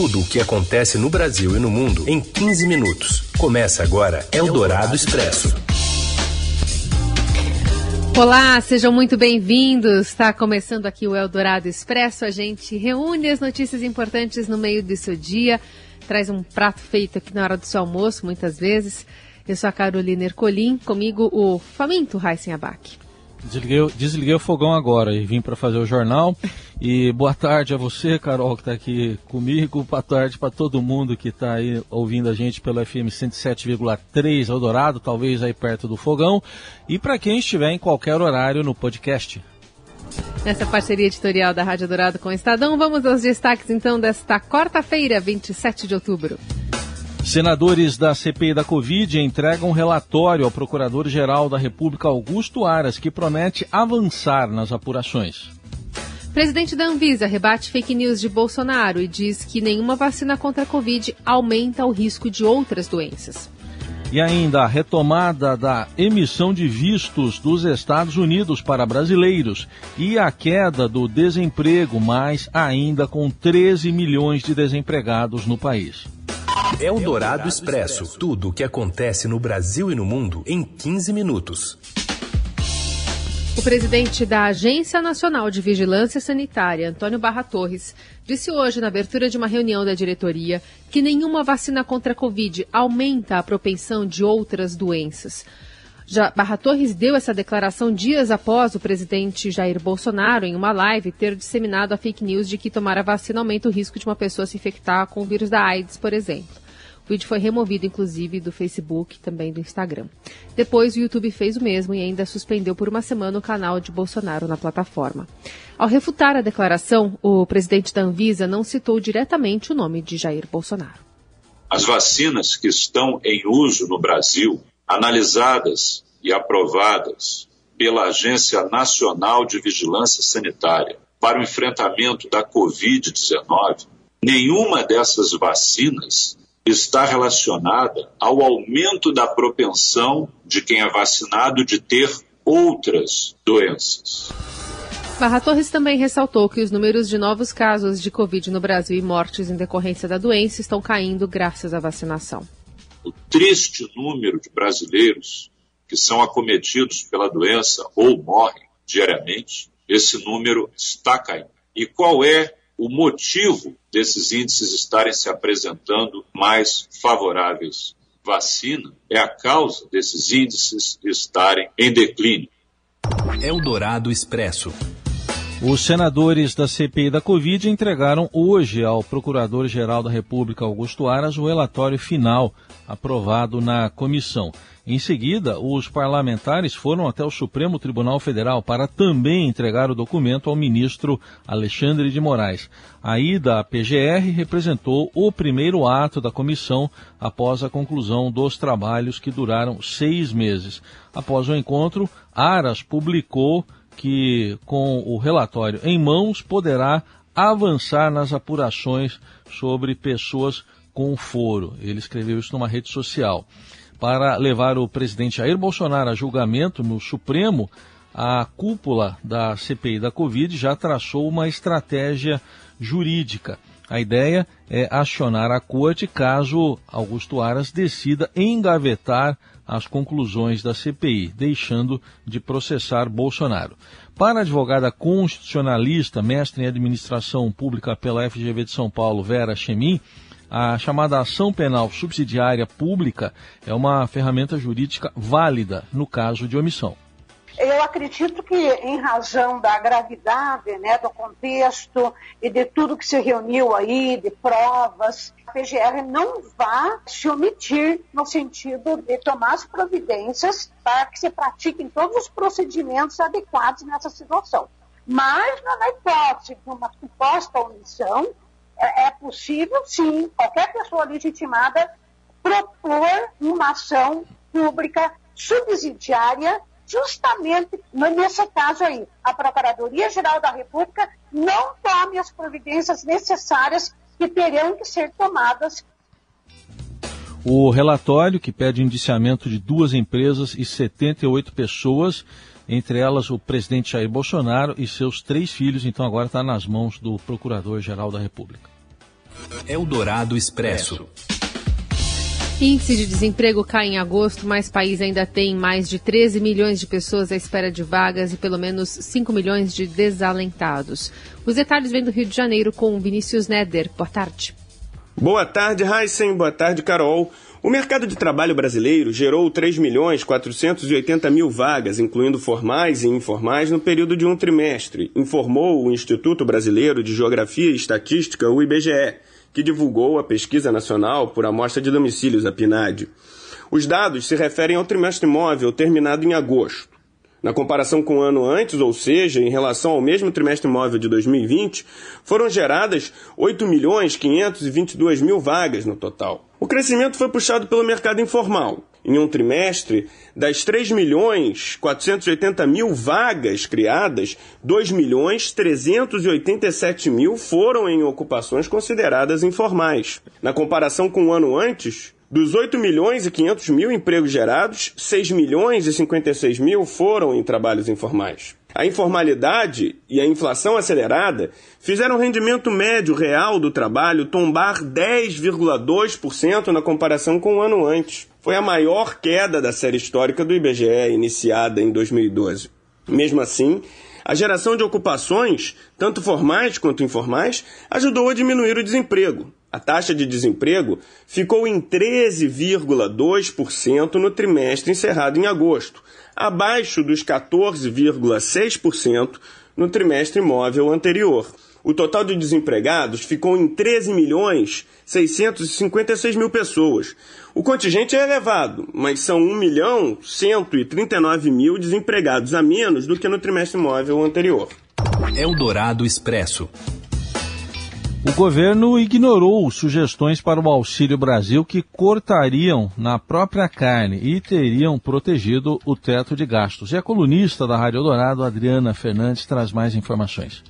Tudo o que acontece no Brasil e no mundo em 15 minutos. Começa agora Eldorado Expresso. Olá, sejam muito bem-vindos. Está começando aqui o Eldorado Expresso. A gente reúne as notícias importantes no meio do seu dia, traz um prato feito aqui na hora do seu almoço, muitas vezes. Eu sou a Carolina Ercolim, comigo o faminto Raíssen Abac. Desliguei, desliguei o fogão agora e vim para fazer o jornal. E boa tarde a você, Carol, que está aqui comigo. Boa tarde para todo mundo que está aí ouvindo a gente pelo FM 107,3 Eldorado, talvez aí perto do fogão. E para quem estiver em qualquer horário no podcast. Nessa parceria editorial da Rádio Dourado com o Estadão, vamos aos destaques então desta quarta-feira, 27 de outubro. Senadores da CPI da Covid entregam um relatório ao Procurador-Geral da República Augusto Aras, que promete avançar nas apurações. Presidente da Anvisa rebate fake news de Bolsonaro e diz que nenhuma vacina contra a Covid aumenta o risco de outras doenças. E ainda a retomada da emissão de vistos dos Estados Unidos para brasileiros e a queda do desemprego, mas ainda com 13 milhões de desempregados no país. É o Dourado Expresso. Tudo o que acontece no Brasil e no mundo em 15 minutos. O presidente da Agência Nacional de Vigilância Sanitária, Antônio Barra Torres, disse hoje, na abertura de uma reunião da diretoria, que nenhuma vacina contra a Covid aumenta a propensão de outras doenças. Barra Torres deu essa declaração dias após o presidente Jair Bolsonaro, em uma live, ter disseminado a fake news de que tomar a vacina aumenta o risco de uma pessoa se infectar com o vírus da AIDS, por exemplo. O vídeo foi removido, inclusive, do Facebook e também do Instagram. Depois, o YouTube fez o mesmo e ainda suspendeu por uma semana o canal de Bolsonaro na plataforma. Ao refutar a declaração, o presidente da Anvisa não citou diretamente o nome de Jair Bolsonaro. As vacinas que estão em uso no Brasil, analisadas e aprovadas pela Agência Nacional de Vigilância Sanitária para o enfrentamento da Covid-19, nenhuma dessas vacinas está relacionada ao aumento da propensão de quem é vacinado de ter outras doenças. Barra Torres também ressaltou que os números de novos casos de Covid no Brasil e mortes em decorrência da doença estão caindo graças à vacinação. O triste número de brasileiros que são acometidos pela doença ou morrem diariamente, esse número está caindo. E qual é o motivo desses índices estarem se apresentando mais favoráveis. Vacina é a causa desses índices estarem em declínio. Eldorado Expresso. Os senadores da CPI da Covid entregaram hoje ao Procurador-Geral da República, Augusto Aras, o relatório final aprovado na comissão. Em seguida, os parlamentares foram até o Supremo Tribunal Federal para também entregar o documento ao ministro Alexandre de Moraes. A ida à PGR representou o primeiro ato da comissão após a conclusão dos trabalhos que duraram seis meses. Após o encontro, Aras publicou que, com o relatório em mãos, poderá avançar nas apurações sobre pessoas com foro. Ele escreveu isso numa rede social para levar o presidente Jair Bolsonaro a julgamento no Supremo, a cúpula da CPI da Covid já traçou uma estratégia jurídica. A ideia é acionar a corte caso Augusto Aras decida engavetar as conclusões da CPI, deixando de processar Bolsonaro. Para a advogada constitucionalista, mestre em administração pública pela FGV de São Paulo, Vera Chemin, a chamada ação penal subsidiária pública é uma ferramenta jurídica válida no caso de omissão. Eu acredito que, em razão da gravidade né, do contexto e de tudo que se reuniu aí, de provas, a PGR não vai se omitir no sentido de tomar as providências para que se pratiquem todos os procedimentos adequados nessa situação. Mas, na hipótese de uma suposta omissão, é, é possível, sim, qualquer pessoa legitimada propor uma ação pública subsidiária, justamente nesse caso aí, a Procuradoria-Geral da República não tome as providências necessárias que terão que ser tomadas. O relatório, que pede indiciamento de duas empresas e 78 pessoas, entre elas o presidente Jair Bolsonaro e seus três filhos, então agora está nas mãos do Procurador-Geral da República. Eldorado Expresso. Índice de desemprego cai em agosto, mas o país ainda tem mais de 13 milhões de pessoas à espera de vagas e pelo menos 5 milhões de desalentados. Os detalhes vêm do Rio de Janeiro com Vinícius Neder. Boa tarde. Boa tarde, Heisen. Boa tarde, Carol. O mercado de trabalho brasileiro gerou 3 milhões 480 mil vagas, incluindo formais e informais, no período de um trimestre, informou o Instituto Brasileiro de Geografia e Estatística, o IBGE que divulgou a Pesquisa Nacional por Amostra de Domicílios, a PNAD. Os dados se referem ao trimestre móvel terminado em agosto. Na comparação com o ano antes, ou seja, em relação ao mesmo trimestre móvel de 2020, foram geradas 8 milhões 522 mil vagas no total. O crescimento foi puxado pelo mercado informal, em um trimestre, das 3 milhões 480 mil vagas criadas, 2 milhões 387 mil foram em ocupações consideradas informais. Na comparação com o ano antes, dos 8 milhões e 500 mil empregos gerados, 6 milhões e 56 mil foram em trabalhos informais. A informalidade e a inflação acelerada fizeram o rendimento médio real do trabalho tombar 10,2% na comparação com o ano antes. Foi a maior queda da série histórica do IBGE, iniciada em 2012. Mesmo assim, a geração de ocupações, tanto formais quanto informais, ajudou a diminuir o desemprego. A taxa de desemprego ficou em 13,2% no trimestre encerrado em agosto, abaixo dos 14,6% no trimestre móvel anterior. O total de desempregados ficou em 13 milhões 656 mil pessoas. O contingente é elevado, mas são 1 milhão 139 mil desempregados a menos do que no trimestre móvel anterior. Eldorado Expresso. O governo ignorou sugestões para o Auxílio Brasil que cortariam na própria carne e teriam protegido o teto de gastos. E a colunista da Rádio Eldorado, Adriana Fernandes, traz mais informações.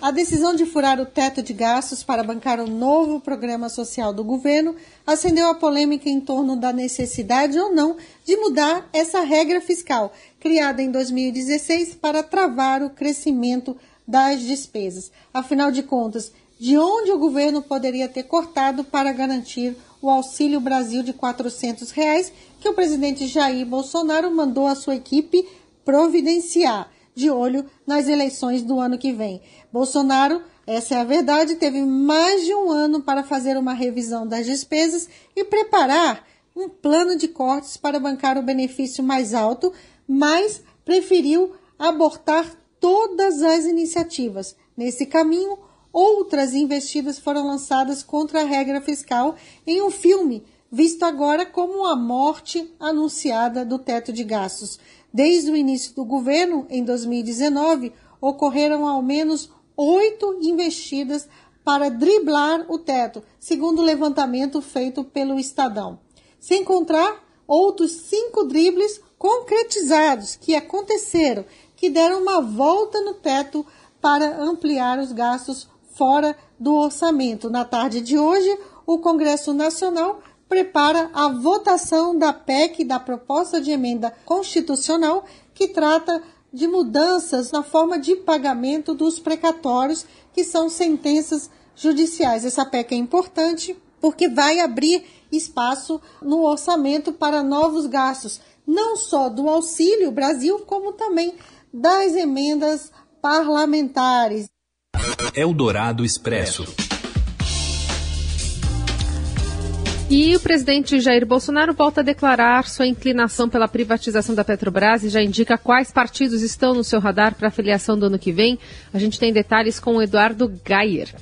A decisão de furar o teto de gastos para bancar o novo programa social do governo acendeu a polêmica em torno da necessidade ou não de mudar essa regra fiscal, criada em 2016 para travar o crescimento das despesas. Afinal de contas, de onde o governo poderia ter cortado para garantir o Auxílio Brasil de 400 reais que o presidente Jair Bolsonaro mandou a sua equipe providenciar, de olho nas eleições do ano que vem. Bolsonaro, essa é a verdade, teve mais de um ano para fazer uma revisão das despesas e preparar um plano de cortes para bancar o benefício mais alto, mas preferiu abortar todas as iniciativas. Nesse caminho, outras investidas foram lançadas contra a regra fiscal em um filme, visto agora como a morte anunciada do teto de gastos. Desde o início do governo, em 2019, ocorreram ao menos oito investidas para driblar o teto, segundo o levantamento feito pelo Estadão. Sem encontrar outros cinco dribles concretizados que aconteceram, que deram uma volta no teto para ampliar os gastos fora do orçamento. Na tarde de hoje, o Congresso Nacional prepara a votação da PEC, da proposta de emenda constitucional, que trata de mudanças na forma de pagamento dos precatórios, que são sentenças judiciais. Essa PEC é importante porque vai abrir espaço no orçamento para novos gastos, não só do Auxílio Brasil, como também das emendas parlamentares. Eldorado Expresso. E o presidente Jair Bolsonaro volta a declarar sua inclinação pela privatização da Petrobras e já indica quais partidos estão no seu radar para a filiação do ano que vem. A gente tem detalhes com o Eduardo Gayer.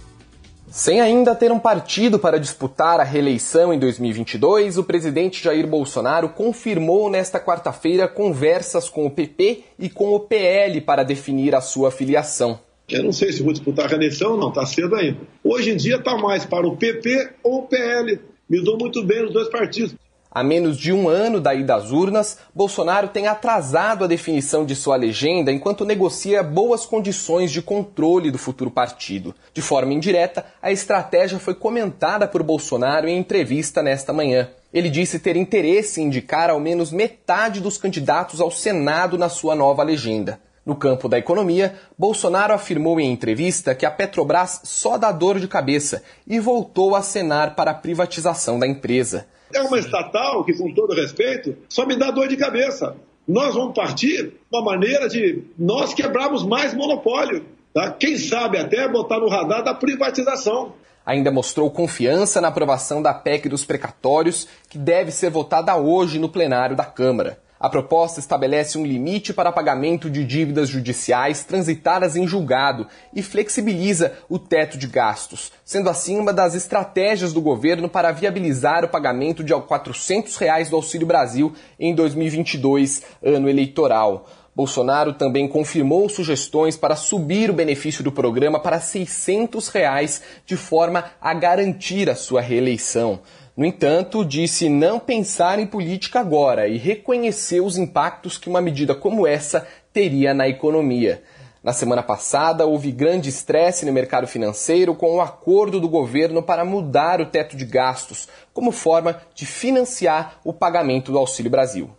Sem ainda ter um partido para disputar a reeleição em 2022, o presidente Jair Bolsonaro confirmou nesta quarta-feira conversas com o PP e com o PL para definir a sua filiação. Eu não sei se vou disputar a reeleição, não, está cedo ainda. Hoje em dia está mais para o PP ou o PL. Me dou muito bem os dois partidos. Há menos de um ano da ida às urnas, Bolsonaro tem atrasado a definição de sua legenda enquanto negocia boas condições de controle do futuro partido. De forma indireta, a estratégia foi comentada por Bolsonaro em entrevista nesta manhã. Ele disse ter interesse em indicar ao menos metade dos candidatos ao Senado na sua nova legenda. No campo da economia, Bolsonaro afirmou em entrevista que a Petrobras só dá dor de cabeça e voltou a acenar para a privatização da empresa. É uma estatal que, com todo respeito, só me dá dor de cabeça. Nós vamos partir uma maneira de nós quebrarmos mais monopólio. Tá? Quem sabe até botar no radar da privatização. Ainda mostrou confiança na aprovação da PEC dos precatórios, que deve ser votada hoje no plenário da Câmara. A proposta estabelece um limite para pagamento de dívidas judiciais transitadas em julgado e flexibiliza o teto de gastos, sendo assim uma das estratégias do governo para viabilizar o pagamento de 400 reais do Auxílio Brasil em 2022, ano eleitoral. Bolsonaro também confirmou sugestões para subir o benefício do programa para 600 reais, de forma a garantir a sua reeleição. No entanto, disse não pensar em política agora e reconheceu os impactos que uma medida como essa teria na economia. Na semana passada, houve grande estresse no mercado financeiro com o acordo do governo para mudar o teto de gastos, como forma de financiar o pagamento do Auxílio Brasil.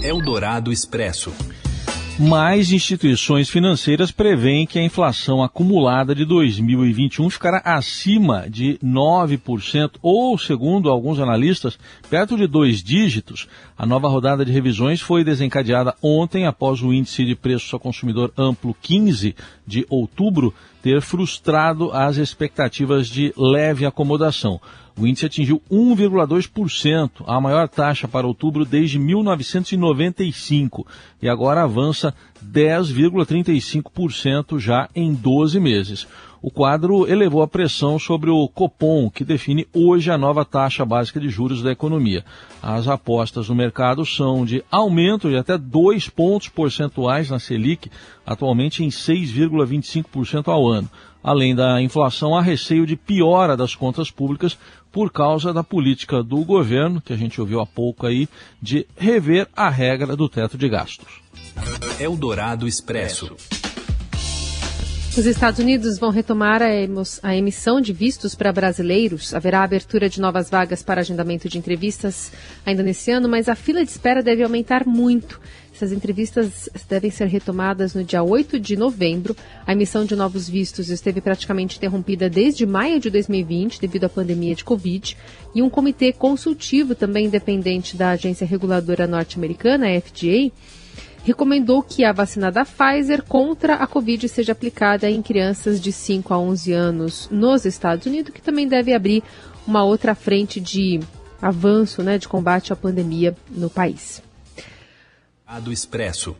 Eldorado Expresso mais instituições financeiras prevêem que a inflação acumulada de 2021 ficará acima de 9%, ou, segundo alguns analistas, perto de dois dígitos. A nova rodada de revisões foi desencadeada ontem após o índice de preços ao consumidor amplo 15 de outubro ter frustrado as expectativas de leve acomodação. O índice atingiu 1,2%, a maior taxa para outubro desde 1995, e agora avança 10,35% já em 12 meses. O quadro elevou a pressão sobre o Copom, que define hoje a nova taxa básica de juros da economia. As apostas no mercado são de aumento de até 2 pontos percentuais na Selic, atualmente em 6,25% ao ano. Além da inflação, há receio de piora das contas públicas por causa da política do governo, que a gente ouviu há pouco aí, de rever a regra do teto de gastos. Eldorado Expresso. Os Estados Unidos vão retomar a emissão de vistos para brasileiros. Haverá abertura de novas vagas para agendamento de entrevistas ainda nesse ano, mas a fila de espera deve aumentar muito. Essas entrevistas devem ser retomadas no dia 8 de novembro. A emissão de novos vistos esteve praticamente interrompida desde maio de 2020 devido à pandemia de Covid. E um comitê consultivo também independente da agência reguladora norte-americana, a FDA, recomendou que a vacina da Pfizer contra a Covid seja aplicada em crianças de 5 a 11 anos nos Estados Unidos, que também deve abrir uma outra frente de avanço né, de combate à pandemia no país. Do Expresso.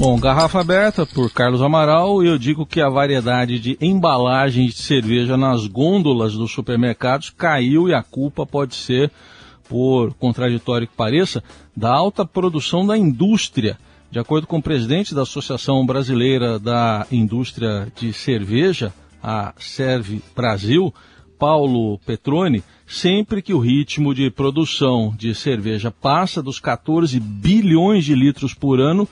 Bom, garrafa aberta por Carlos Amaral, eu digo que a variedade de embalagens de cerveja nas gôndolas dos supermercados caiu e a culpa pode ser, por contraditório que pareça, da alta produção da indústria. De acordo com o presidente da Associação Brasileira da Indústria de Cerveja, a Serve Brasil, Paulo Petroni, sempre que o ritmo de produção de cerveja passa dos 14 bilhões de litros por ano,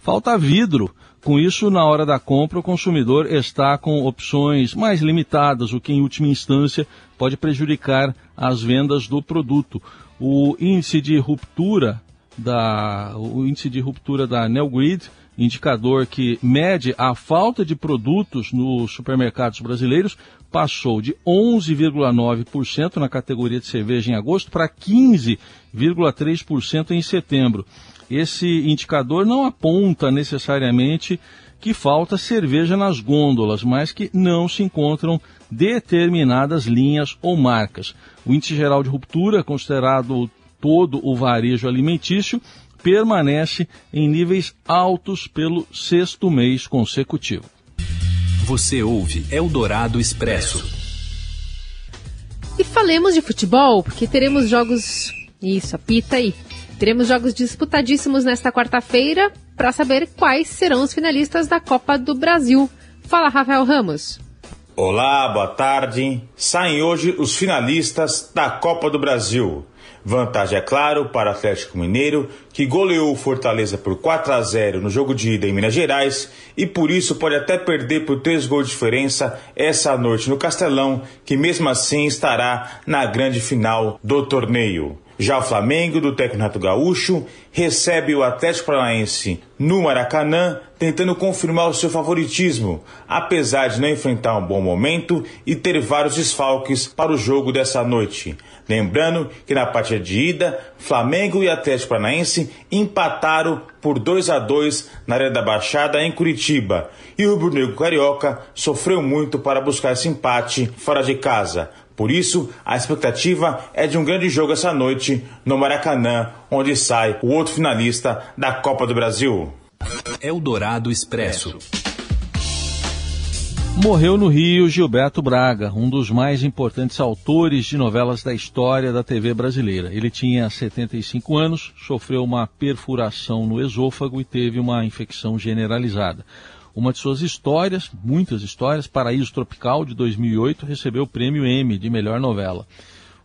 falta vidro. Com isso, na hora da compra, o consumidor está com opções mais limitadas, o que em última instância pode prejudicar as vendas do produto. O índice de ruptura da, o índice de ruptura da Nelgrid, indicador que mede a falta de produtos nos supermercados brasileiros, passou de 11,9% na categoria de cerveja em agosto para 15,3% em setembro esse indicador não aponta necessariamente que falta cerveja nas gôndolas, mas que não se encontram determinadas linhas ou marcas. O índice geral de ruptura, considerado todo o varejo alimentício, permanece em níveis altos pelo sexto mês consecutivo. Você ouve Eldorado Expresso. E falemos de futebol, porque teremos jogos. Isso, apita aí. Teremos jogos disputadíssimos nesta quarta-feira para saber quais serão os finalistas da Copa do Brasil. Fala, Rafael Ramos. Olá, boa tarde. Saem hoje os finalistas da Copa do Brasil. Vantagem, é claro, para o Atlético Mineiro, que goleou o Fortaleza por 4 a 0 no jogo de ida em Minas Gerais e por isso pode até perder por 3 gols de diferença essa noite no Castelão, que mesmo assim estará na grande final do torneio. Já o Flamengo, do técnico Renato Gaúcho, recebe o Atlético Paranaense no Maracanã, tentando confirmar o seu favoritismo, apesar de não enfrentar um bom momento e ter vários desfalques para o jogo dessa noite. Lembrando que na partida de ida, Flamengo e Atlético Paranaense empataram por 2 a 2 na área da Baixada em Curitiba, e o Rubro Negro Carioca sofreu muito para buscar esse empate fora de casa. Por isso, a expectativa é de um grande jogo essa noite no Maracanã, onde sai o outro finalista da Copa do Brasil. Eldorado Expresso. Morreu no Rio Gilberto Braga, um dos mais importantes autores de novelas da história da TV brasileira. Ele tinha 75 anos, sofreu uma perfuração no esôfago e teve uma infecção generalizada. Uma de suas histórias, muitas histórias, Paraíso Tropical, de 2008, recebeu o prêmio Emmy de melhor novela.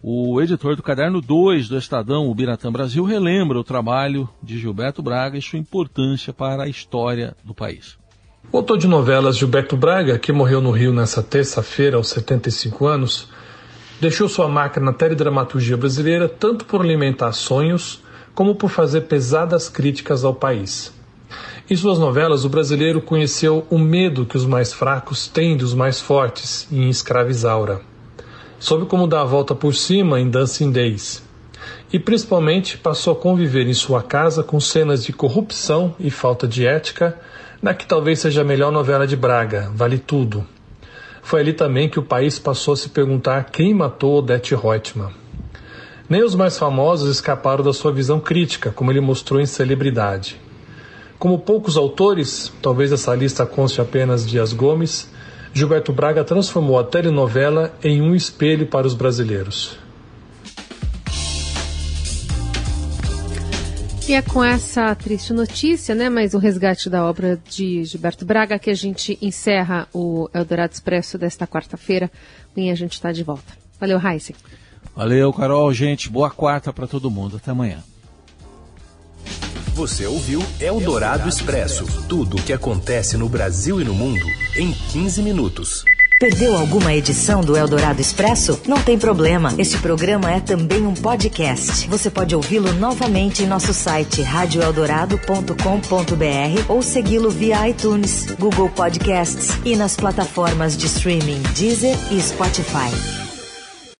O editor do Caderno 2 do Estadão, o Biratã Brasil, relembra o trabalho de Gilberto Braga e sua importância para a história do país. O autor de novelas Gilberto Braga, que morreu no Rio nesta terça-feira, aos 75 anos, deixou sua marca na teledramaturgia brasileira tanto por alimentar sonhos como por fazer pesadas críticas ao país. Em suas novelas, o brasileiro conheceu o medo que os mais fracos têm dos mais fortes em Escravizaura. Soube como dar a volta por cima em Dancing Days. E principalmente passou a conviver em sua casa com cenas de corrupção e falta de ética, na que talvez seja a melhor novela de Braga, Vale Tudo. Foi ali também que o país passou a se perguntar quem matou Odete Reutemann. Nem os mais famosos escaparam da sua visão crítica, como ele mostrou em Celebridade. Como poucos autores, talvez essa lista conste apenas Dias Gomes, Gilberto Braga transformou a telenovela em um espelho para os brasileiros. E é com essa triste notícia, né, mais um resgate da obra de Gilberto Braga, que a gente encerra o Eldorado Expresso desta quarta-feira. Amanhã a gente está de volta. Valeu, Heisen. Valeu, Carol. Gente, boa quarta para todo mundo. Até amanhã. Você ouviu Eldorado Expresso tudo o que acontece no Brasil e no mundo em 15 minutos. Perdeu alguma edição do Eldorado Expresso? Não tem problema. Este programa é também um podcast. Você pode ouvi-lo novamente em nosso site radioeldorado.com.br ou segui-lo via iTunes, Google Podcasts e nas plataformas de streaming Deezer e Spotify.